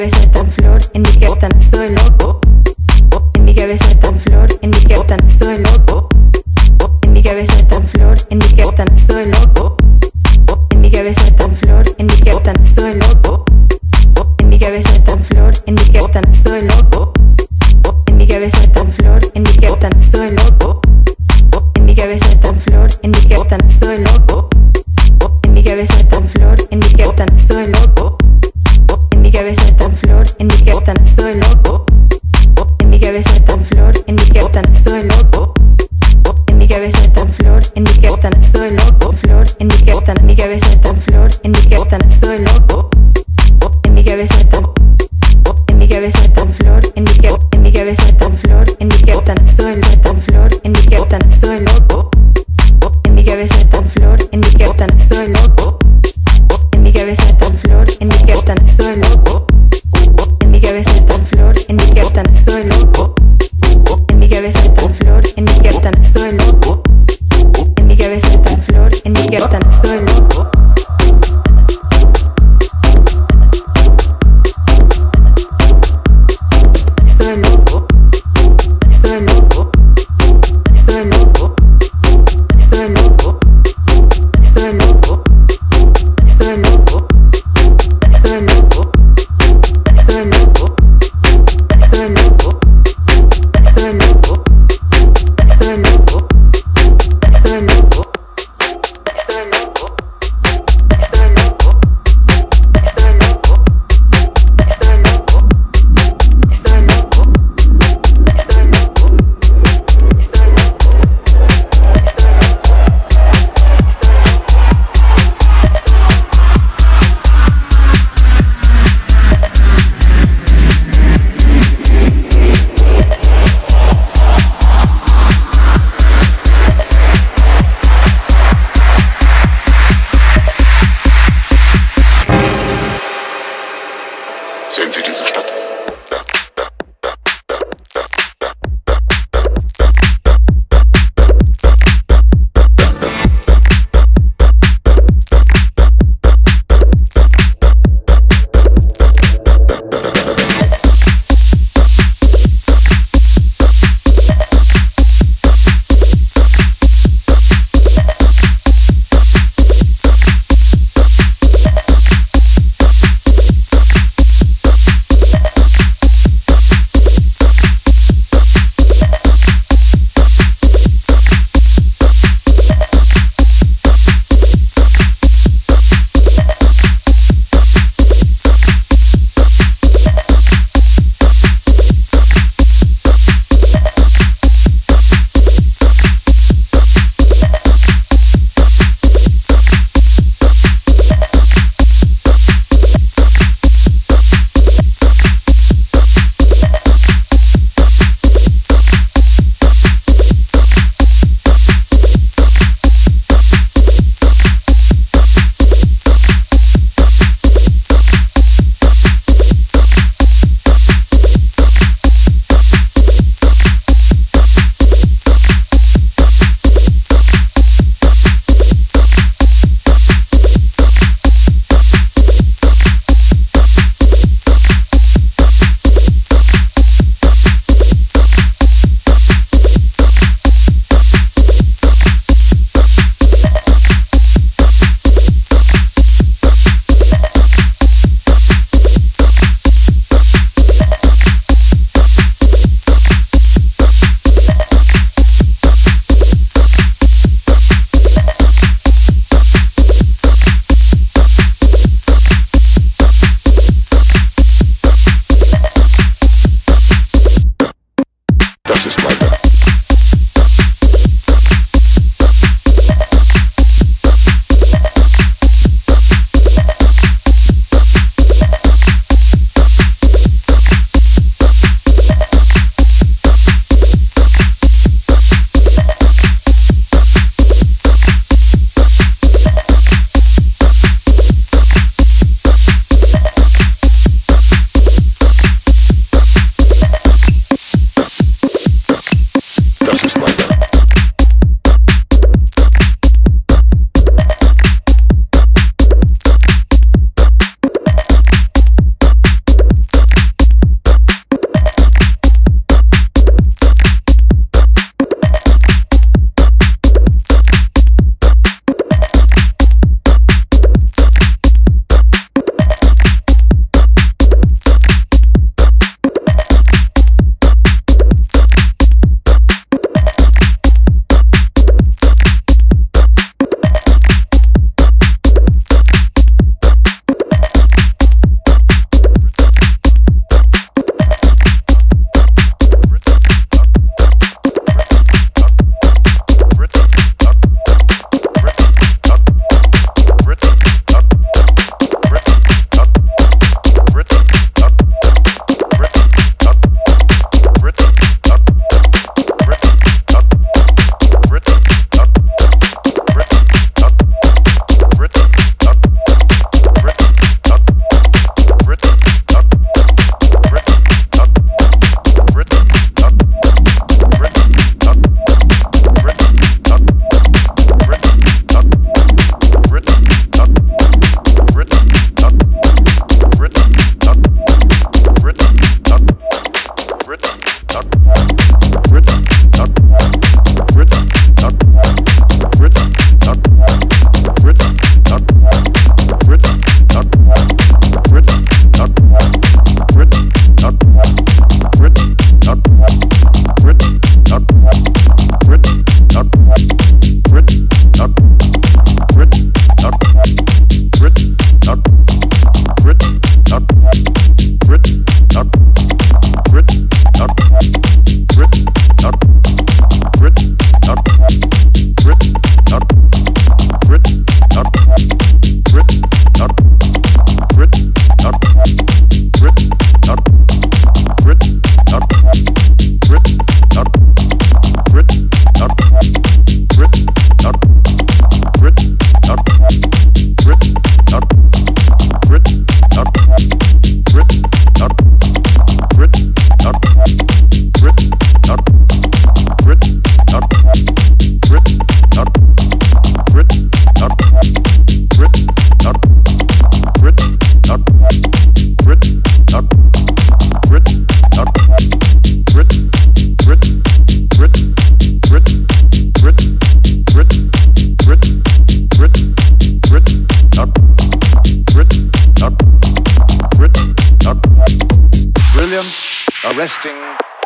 cabeza está en flor, en mi cabeza estoy loco. En mi cabeza está en flor, en mi cabeza estoy loco. En mi cabeza está en flor, en mi cabeza estoy loco. resting.